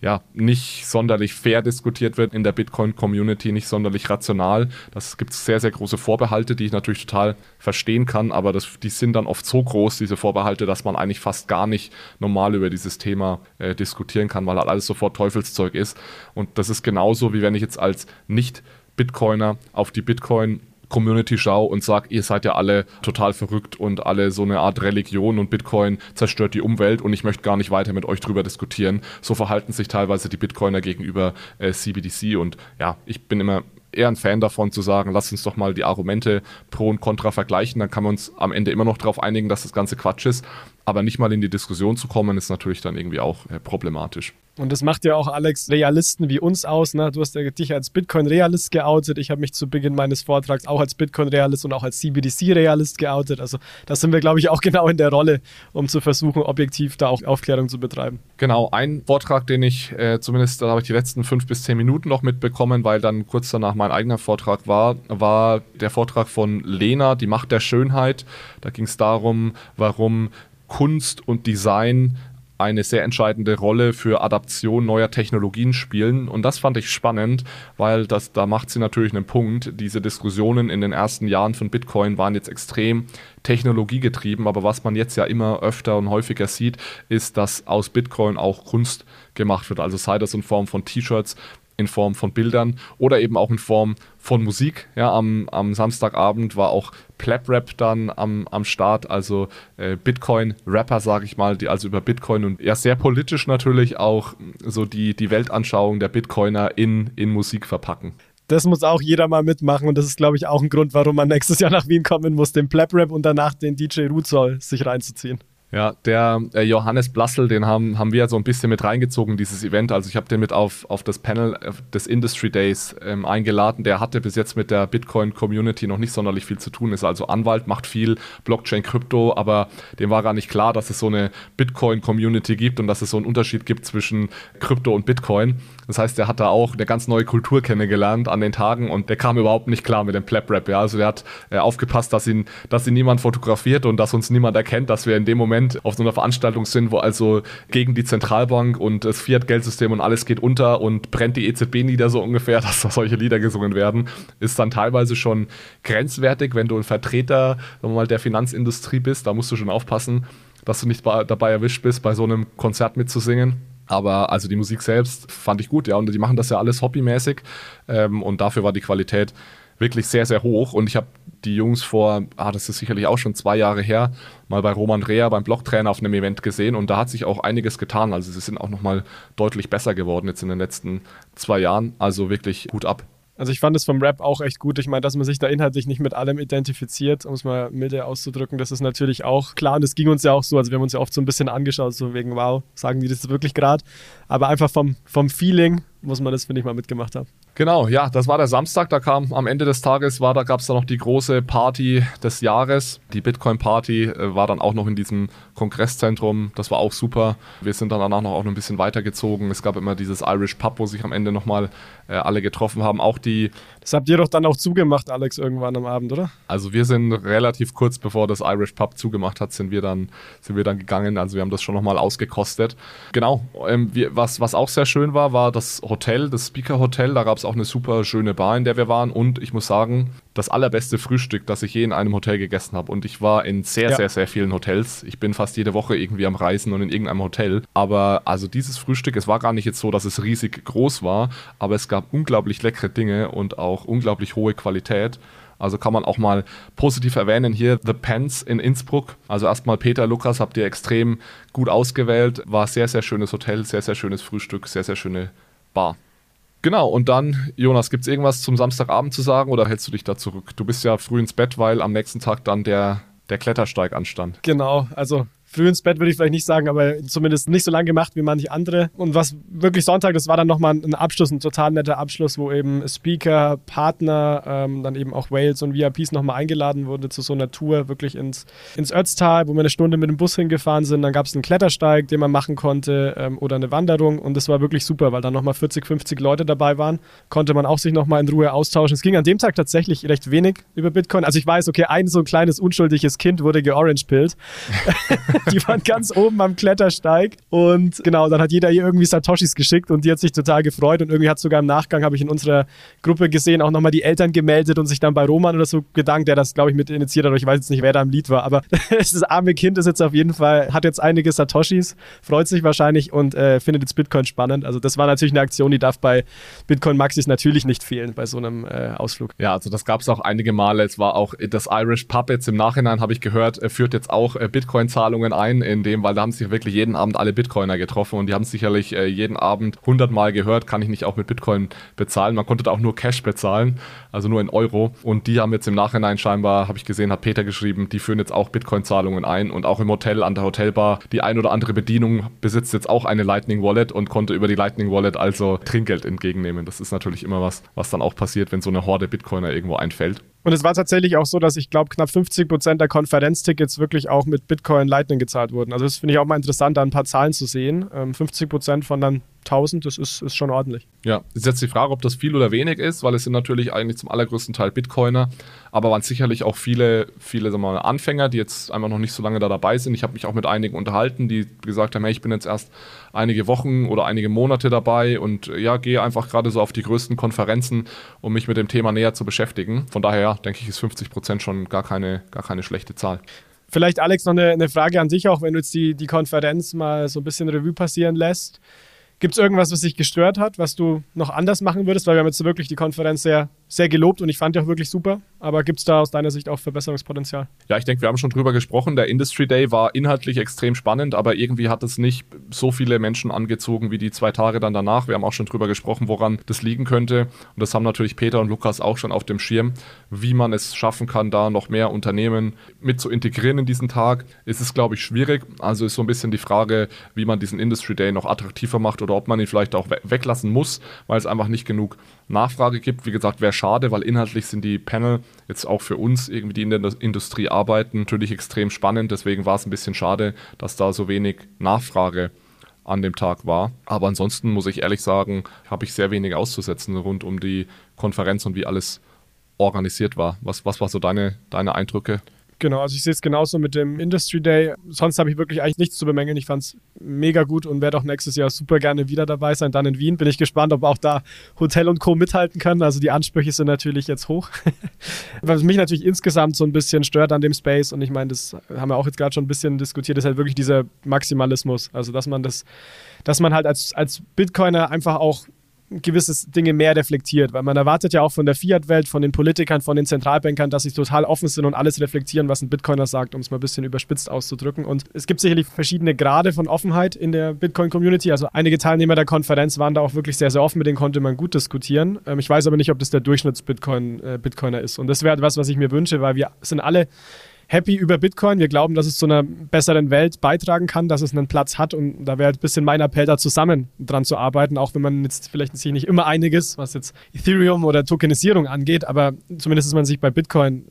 ja, nicht sonderlich fair diskutiert wird in der Bitcoin-Community, nicht sonderlich rational. Das gibt sehr, sehr große Vorbehalte, die ich natürlich total verstehen kann, aber das, die sind dann oft so groß, diese Vorbehalte, dass man eigentlich fast gar nicht normal über dieses Thema äh, diskutieren kann, weil halt alles sofort Teufelszeug ist. Und das ist genauso, wie wenn ich jetzt als Nicht-Bitcoiner auf die Bitcoin Community schaue und sage, ihr seid ja alle total verrückt und alle so eine Art Religion und Bitcoin zerstört die Umwelt und ich möchte gar nicht weiter mit euch drüber diskutieren. So verhalten sich teilweise die Bitcoiner gegenüber äh, CBDC und ja, ich bin immer eher ein Fan davon zu sagen, lasst uns doch mal die Argumente pro und contra vergleichen, dann kann man uns am Ende immer noch darauf einigen, dass das Ganze Quatsch ist, aber nicht mal in die Diskussion zu kommen, ist natürlich dann irgendwie auch äh, problematisch. Und das macht ja auch Alex Realisten wie uns aus. Ne? Du hast ja dich als Bitcoin-Realist geoutet. Ich habe mich zu Beginn meines Vortrags auch als Bitcoin-Realist und auch als CBDC-Realist geoutet. Also da sind wir, glaube ich, auch genau in der Rolle, um zu versuchen, objektiv da auch Aufklärung zu betreiben. Genau, ein Vortrag, den ich äh, zumindest, da habe ich die letzten fünf bis zehn Minuten noch mitbekommen, weil dann kurz danach mein eigener Vortrag war, war der Vortrag von Lena, die Macht der Schönheit. Da ging es darum, warum Kunst und Design eine sehr entscheidende Rolle für Adaption neuer Technologien spielen. Und das fand ich spannend, weil das, da macht sie natürlich einen Punkt. Diese Diskussionen in den ersten Jahren von Bitcoin waren jetzt extrem technologiegetrieben, aber was man jetzt ja immer öfter und häufiger sieht, ist, dass aus Bitcoin auch Kunst gemacht wird. Also sei das in Form von T-Shirts, in Form von Bildern oder eben auch in Form von Musik. Ja, am, am Samstagabend war auch Plap-Rap dann am, am Start, also äh, Bitcoin-Rapper, sage ich mal, die also über Bitcoin und ja sehr politisch natürlich auch so die, die Weltanschauung der Bitcoiner in, in Musik verpacken. Das muss auch jeder mal mitmachen und das ist, glaube ich, auch ein Grund, warum man nächstes Jahr nach Wien kommen muss, den Plap-Rap und danach den DJ Ruzol sich reinzuziehen. Ja, der äh, Johannes Blassel, den haben, haben wir so ein bisschen mit reingezogen, dieses Event. Also ich habe den mit auf, auf das Panel des Industry Days ähm, eingeladen. Der hatte bis jetzt mit der Bitcoin-Community noch nicht sonderlich viel zu tun. Ist also Anwalt, macht viel Blockchain, Krypto, aber dem war gar nicht klar, dass es so eine Bitcoin-Community gibt und dass es so einen Unterschied gibt zwischen Krypto und Bitcoin. Das heißt, der hat da auch eine ganz neue Kultur kennengelernt an den Tagen und der kam überhaupt nicht klar mit dem Plap-Rap. Ja? Also der hat äh, aufgepasst, dass ihn, dass ihn niemand fotografiert und dass uns niemand erkennt, dass wir in dem Moment auf so einer Veranstaltung sind, wo also gegen die Zentralbank und das Fiat-Geldsystem und alles geht unter und brennt die EZB nieder, so ungefähr, dass da solche Lieder gesungen werden, ist dann teilweise schon grenzwertig, wenn du ein Vertreter mal, der Finanzindustrie bist. Da musst du schon aufpassen, dass du nicht dabei erwischt bist, bei so einem Konzert mitzusingen. Aber also die Musik selbst fand ich gut, ja. Und die machen das ja alles hobbymäßig. Ähm, und dafür war die Qualität wirklich sehr, sehr hoch. Und ich habe die Jungs vor, ah, das ist sicherlich auch schon zwei Jahre her, mal bei Roman Rea beim Blocktrainer auf einem Event gesehen und da hat sich auch einiges getan. Also sie sind auch nochmal deutlich besser geworden jetzt in den letzten zwei Jahren. Also wirklich gut ab. Also ich fand es vom Rap auch echt gut. Ich meine, dass man sich da inhaltlich nicht mit allem identifiziert, um es mal milde auszudrücken, das ist natürlich auch klar. Und das ging uns ja auch so. Also wir haben uns ja oft so ein bisschen angeschaut, so wegen, wow, sagen die das wirklich gerade. Aber einfach vom, vom Feeling muss man das, finde ich, mal mitgemacht haben. Genau, ja, das war der Samstag. Da kam am Ende des Tages war, da gab es dann noch die große Party des Jahres. Die Bitcoin-Party äh, war dann auch noch in diesem Kongresszentrum. Das war auch super. Wir sind dann danach noch auch noch ein bisschen weitergezogen. Es gab immer dieses Irish Pub, wo sich am Ende nochmal äh, alle getroffen haben. Auch die. Das habt ihr doch dann auch zugemacht, Alex, irgendwann am Abend, oder? Also wir sind relativ kurz bevor das Irish Pub zugemacht hat, sind wir dann, sind wir dann gegangen. Also wir haben das schon nochmal ausgekostet. Genau. Ähm, wir, was, was auch sehr schön war, war das Hotel, das Speaker Hotel. Da gab es auch eine super schöne Bar, in der wir waren. Und ich muss sagen, das allerbeste Frühstück, das ich je in einem Hotel gegessen habe. Und ich war in sehr, ja. sehr, sehr vielen Hotels. Ich bin fast jede Woche irgendwie am Reisen und in irgendeinem Hotel. Aber also dieses Frühstück, es war gar nicht jetzt so, dass es riesig groß war, aber es gab unglaublich leckere Dinge und auch unglaublich hohe Qualität. Also kann man auch mal positiv erwähnen hier The Pens in Innsbruck. Also erstmal Peter Lukas habt ihr extrem gut ausgewählt. War sehr, sehr schönes Hotel, sehr, sehr schönes Frühstück, sehr, sehr schöne Bar. Genau, und dann, Jonas, gibt es irgendwas zum Samstagabend zu sagen oder hältst du dich da zurück? Du bist ja früh ins Bett, weil am nächsten Tag dann der, der Klettersteig anstand. Genau, also früh ins Bett würde ich vielleicht nicht sagen, aber zumindest nicht so lange gemacht wie manche andere. Und was wirklich Sonntag, das war dann nochmal ein Abschluss, ein total netter Abschluss, wo eben Speaker, Partner, ähm, dann eben auch Wales und VIPs nochmal eingeladen wurde zu so einer Tour wirklich ins, ins Ötztal, wo wir eine Stunde mit dem Bus hingefahren sind. Dann gab es einen Klettersteig, den man machen konnte ähm, oder eine Wanderung und das war wirklich super, weil dann nochmal 40, 50 Leute dabei waren. Konnte man auch sich nochmal in Ruhe austauschen. Es ging an dem Tag tatsächlich recht wenig über Bitcoin. Also ich weiß, okay, ein so ein kleines unschuldiges Kind wurde georange-pillt. die waren ganz oben am Klettersteig. Und genau, dann hat jeder ihr irgendwie Satoshis geschickt und die hat sich total gefreut. Und irgendwie hat sogar im Nachgang, habe ich in unserer Gruppe gesehen, auch nochmal die Eltern gemeldet und sich dann bei Roman oder so gedankt, der das, glaube ich, mit initiiert hat. Ich weiß jetzt nicht, wer da im Lied war. Aber das arme Kind ist jetzt auf jeden Fall, hat jetzt einige Satoshis, freut sich wahrscheinlich und äh, findet jetzt Bitcoin spannend. Also das war natürlich eine Aktion, die darf bei Bitcoin Maxis natürlich nicht fehlen bei so einem äh, Ausflug. Ja, also das gab es auch einige Male. Es war auch das Irish Pub jetzt im Nachhinein, habe ich gehört, führt jetzt auch äh, Bitcoin-Zahlungen ein, in dem, weil da haben sich wirklich jeden Abend alle Bitcoiner getroffen und die haben sicherlich äh, jeden Abend 100 Mal gehört, kann ich nicht auch mit Bitcoin bezahlen. Man konnte da auch nur Cash bezahlen, also nur in Euro. Und die haben jetzt im Nachhinein scheinbar, habe ich gesehen, hat Peter geschrieben, die führen jetzt auch Bitcoin-Zahlungen ein und auch im Hotel an der Hotelbar. Die ein oder andere Bedienung besitzt jetzt auch eine Lightning Wallet und konnte über die Lightning Wallet also Trinkgeld entgegennehmen. Das ist natürlich immer was, was dann auch passiert, wenn so eine Horde Bitcoiner irgendwo einfällt. Und es war tatsächlich auch so, dass ich glaube, knapp 50 Prozent der Konferenztickets wirklich auch mit Bitcoin Lightning gezahlt wurden. Also das finde ich auch mal interessant, da ein paar Zahlen zu sehen. 50 ähm, Prozent von dann 1000, das ist, ist schon ordentlich. Ja, ist jetzt die Frage, ob das viel oder wenig ist, weil es sind natürlich eigentlich zum allergrößten Teil Bitcoiner, aber waren sicherlich auch viele, viele sagen wir mal, Anfänger, die jetzt einfach noch nicht so lange da dabei sind. Ich habe mich auch mit einigen unterhalten, die gesagt haben, hey, ich bin jetzt erst einige Wochen oder einige Monate dabei und ja, gehe einfach gerade so auf die größten Konferenzen, um mich mit dem Thema näher zu beschäftigen. Von daher, denke ich, ist 50 Prozent schon gar keine, gar keine schlechte Zahl. Vielleicht, Alex, noch eine, eine Frage an dich auch, wenn du jetzt die, die Konferenz mal so ein bisschen Revue passieren lässt. Gibt es irgendwas, was dich gestört hat, was du noch anders machen würdest? Weil wir haben jetzt wirklich die Konferenz sehr, sehr gelobt und ich fand die auch wirklich super. Aber gibt es da aus deiner Sicht auch Verbesserungspotenzial? Ja, ich denke, wir haben schon drüber gesprochen. Der Industry Day war inhaltlich extrem spannend, aber irgendwie hat es nicht so viele Menschen angezogen wie die zwei Tage dann danach. Wir haben auch schon drüber gesprochen, woran das liegen könnte. Und das haben natürlich Peter und Lukas auch schon auf dem Schirm, wie man es schaffen kann, da noch mehr Unternehmen mit zu integrieren in diesen Tag. Ist es, glaube ich, schwierig. Also ist so ein bisschen die Frage, wie man diesen Industry Day noch attraktiver macht oder ob man ihn vielleicht auch weglassen muss, weil es einfach nicht genug Nachfrage gibt. Wie gesagt, wäre schade, weil inhaltlich sind die Panel jetzt auch für uns, irgendwie die in der Industrie arbeiten, natürlich extrem spannend. Deswegen war es ein bisschen schade, dass da so wenig Nachfrage an dem Tag war. Aber ansonsten muss ich ehrlich sagen, habe ich sehr wenig auszusetzen rund um die Konferenz und wie alles organisiert war. Was, was war so deine, deine Eindrücke? Genau, also ich sehe es genauso mit dem Industry Day. Sonst habe ich wirklich eigentlich nichts zu bemängeln. Ich fand es mega gut und werde auch nächstes Jahr super gerne wieder dabei sein. Dann in Wien bin ich gespannt, ob auch da Hotel und Co. mithalten können. Also die Ansprüche sind natürlich jetzt hoch. Was mich natürlich insgesamt so ein bisschen stört an dem Space und ich meine, das haben wir auch jetzt gerade schon ein bisschen diskutiert, ist halt wirklich dieser Maximalismus. Also dass man das, dass man halt als, als Bitcoiner einfach auch gewisse Dinge mehr reflektiert, weil man erwartet ja auch von der Fiat-Welt, von den Politikern, von den Zentralbankern, dass sie total offen sind und alles reflektieren, was ein Bitcoiner sagt, um es mal ein bisschen überspitzt auszudrücken. Und es gibt sicherlich verschiedene Grade von Offenheit in der Bitcoin-Community. Also einige Teilnehmer der Konferenz waren da auch wirklich sehr, sehr offen, mit denen konnte man gut diskutieren. Ähm, ich weiß aber nicht, ob das der Durchschnitts-Bitcoiner äh, ist. Und das wäre etwas, was ich mir wünsche, weil wir sind alle happy über Bitcoin. Wir glauben, dass es zu einer besseren Welt beitragen kann, dass es einen Platz hat. Und da wäre ein bisschen mein Appell, da zusammen dran zu arbeiten, auch wenn man jetzt vielleicht sich nicht immer einig ist, was jetzt Ethereum oder Tokenisierung angeht. Aber zumindest ist man sich bei Bitcoin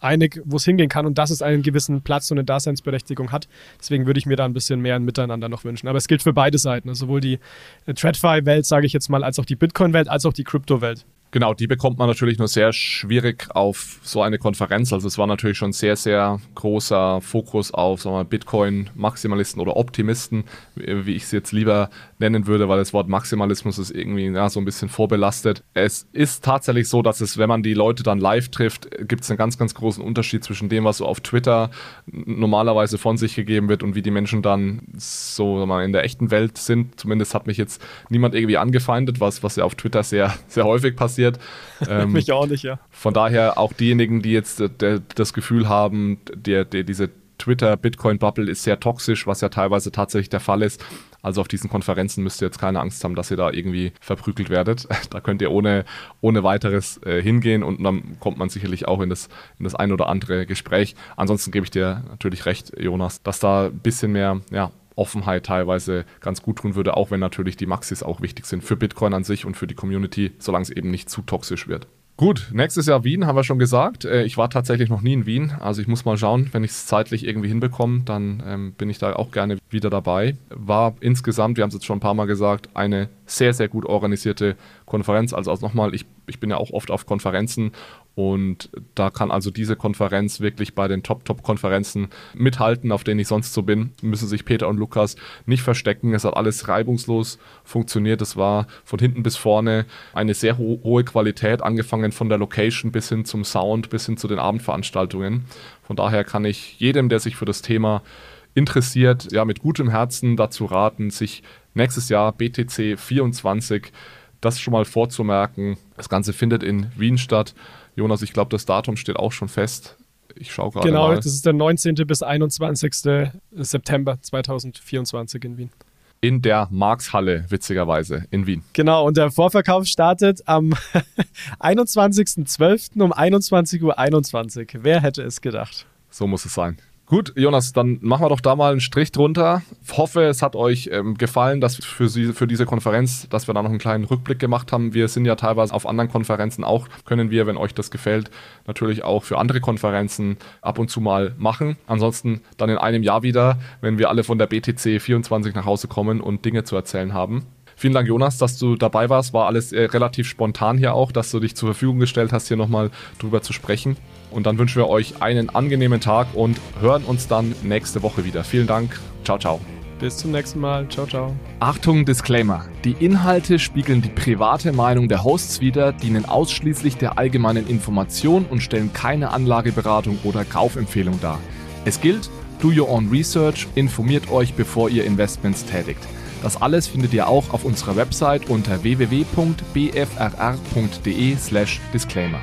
einig, wo es hingehen kann und dass es einen gewissen Platz und eine Daseinsberechtigung hat. Deswegen würde ich mir da ein bisschen mehr ein Miteinander noch wünschen. Aber es gilt für beide Seiten, also sowohl die TradFi-Welt, sage ich jetzt mal, als auch die Bitcoin-Welt, als auch die Krypto-Welt. Genau, die bekommt man natürlich nur sehr schwierig auf so eine Konferenz. Also es war natürlich schon sehr, sehr großer Fokus auf Bitcoin-Maximalisten oder Optimisten, wie ich es jetzt lieber nennen würde, weil das Wort Maximalismus ist irgendwie ja, so ein bisschen vorbelastet. Es ist tatsächlich so, dass es, wenn man die Leute dann live trifft, gibt es einen ganz, ganz großen Unterschied zwischen dem, was so auf Twitter normalerweise von sich gegeben wird und wie die Menschen dann so mal in der echten Welt sind. Zumindest hat mich jetzt niemand irgendwie angefeindet, was, was ja auf Twitter sehr, sehr häufig passiert passiert. Ähm, Mich auch nicht, ja. Von daher auch diejenigen, die jetzt der, das Gefühl haben, der, der, diese Twitter-Bitcoin-Bubble ist sehr toxisch, was ja teilweise tatsächlich der Fall ist. Also auf diesen Konferenzen müsst ihr jetzt keine Angst haben, dass ihr da irgendwie verprügelt werdet. Da könnt ihr ohne, ohne weiteres äh, hingehen und dann kommt man sicherlich auch in das, in das ein oder andere Gespräch. Ansonsten gebe ich dir natürlich recht, Jonas, dass da ein bisschen mehr ja, Offenheit teilweise ganz gut tun würde, auch wenn natürlich die Maxis auch wichtig sind für Bitcoin an sich und für die Community, solange es eben nicht zu toxisch wird. Gut, nächstes Jahr Wien, haben wir schon gesagt. Äh, ich war tatsächlich noch nie in Wien, also ich muss mal schauen, wenn ich es zeitlich irgendwie hinbekomme, dann ähm, bin ich da auch gerne wieder dabei. War insgesamt, wir haben es jetzt schon ein paar Mal gesagt, eine sehr, sehr gut organisierte Konferenz. Also, also nochmal, ich, ich bin ja auch oft auf Konferenzen und da kann also diese Konferenz wirklich bei den Top-Top-Konferenzen mithalten, auf denen ich sonst so bin. Müssen sich Peter und Lukas nicht verstecken. Es hat alles reibungslos funktioniert. Es war von hinten bis vorne eine sehr ho hohe Qualität, angefangen von der Location bis hin zum Sound, bis hin zu den Abendveranstaltungen. Von daher kann ich jedem, der sich für das Thema interessiert, ja, mit gutem Herzen dazu raten, sich nächstes Jahr BTC 24 das schon mal vorzumerken. Das Ganze findet in Wien statt. Jonas, ich glaube, das Datum steht auch schon fest. Ich schaue gerade genau, mal. Genau, das ist der 19. bis 21. September 2024 in Wien. In der Markshalle, witzigerweise, in Wien. Genau, und der Vorverkauf startet am 21.12. um 21.21 Uhr. 21. Wer hätte es gedacht? So muss es sein. Gut, Jonas, dann machen wir doch da mal einen Strich drunter. Ich hoffe, es hat euch ähm, gefallen, dass für, Sie, für diese Konferenz, dass wir da noch einen kleinen Rückblick gemacht haben. Wir sind ja teilweise auf anderen Konferenzen auch, können wir, wenn euch das gefällt, natürlich auch für andere Konferenzen ab und zu mal machen. Ansonsten dann in einem Jahr wieder, wenn wir alle von der BTC 24 nach Hause kommen und Dinge zu erzählen haben. Vielen Dank, Jonas, dass du dabei warst. War alles äh, relativ spontan hier auch, dass du dich zur Verfügung gestellt hast, hier nochmal drüber zu sprechen. Und dann wünschen wir euch einen angenehmen Tag und hören uns dann nächste Woche wieder. Vielen Dank. Ciao, ciao. Bis zum nächsten Mal. Ciao, ciao. Achtung, Disclaimer. Die Inhalte spiegeln die private Meinung der Hosts wider, dienen ausschließlich der allgemeinen Information und stellen keine Anlageberatung oder Kaufempfehlung dar. Es gilt, do your own research, informiert euch, bevor ihr Investments tätigt. Das alles findet ihr auch auf unserer Website unter www.bfrr.de/disclaimer.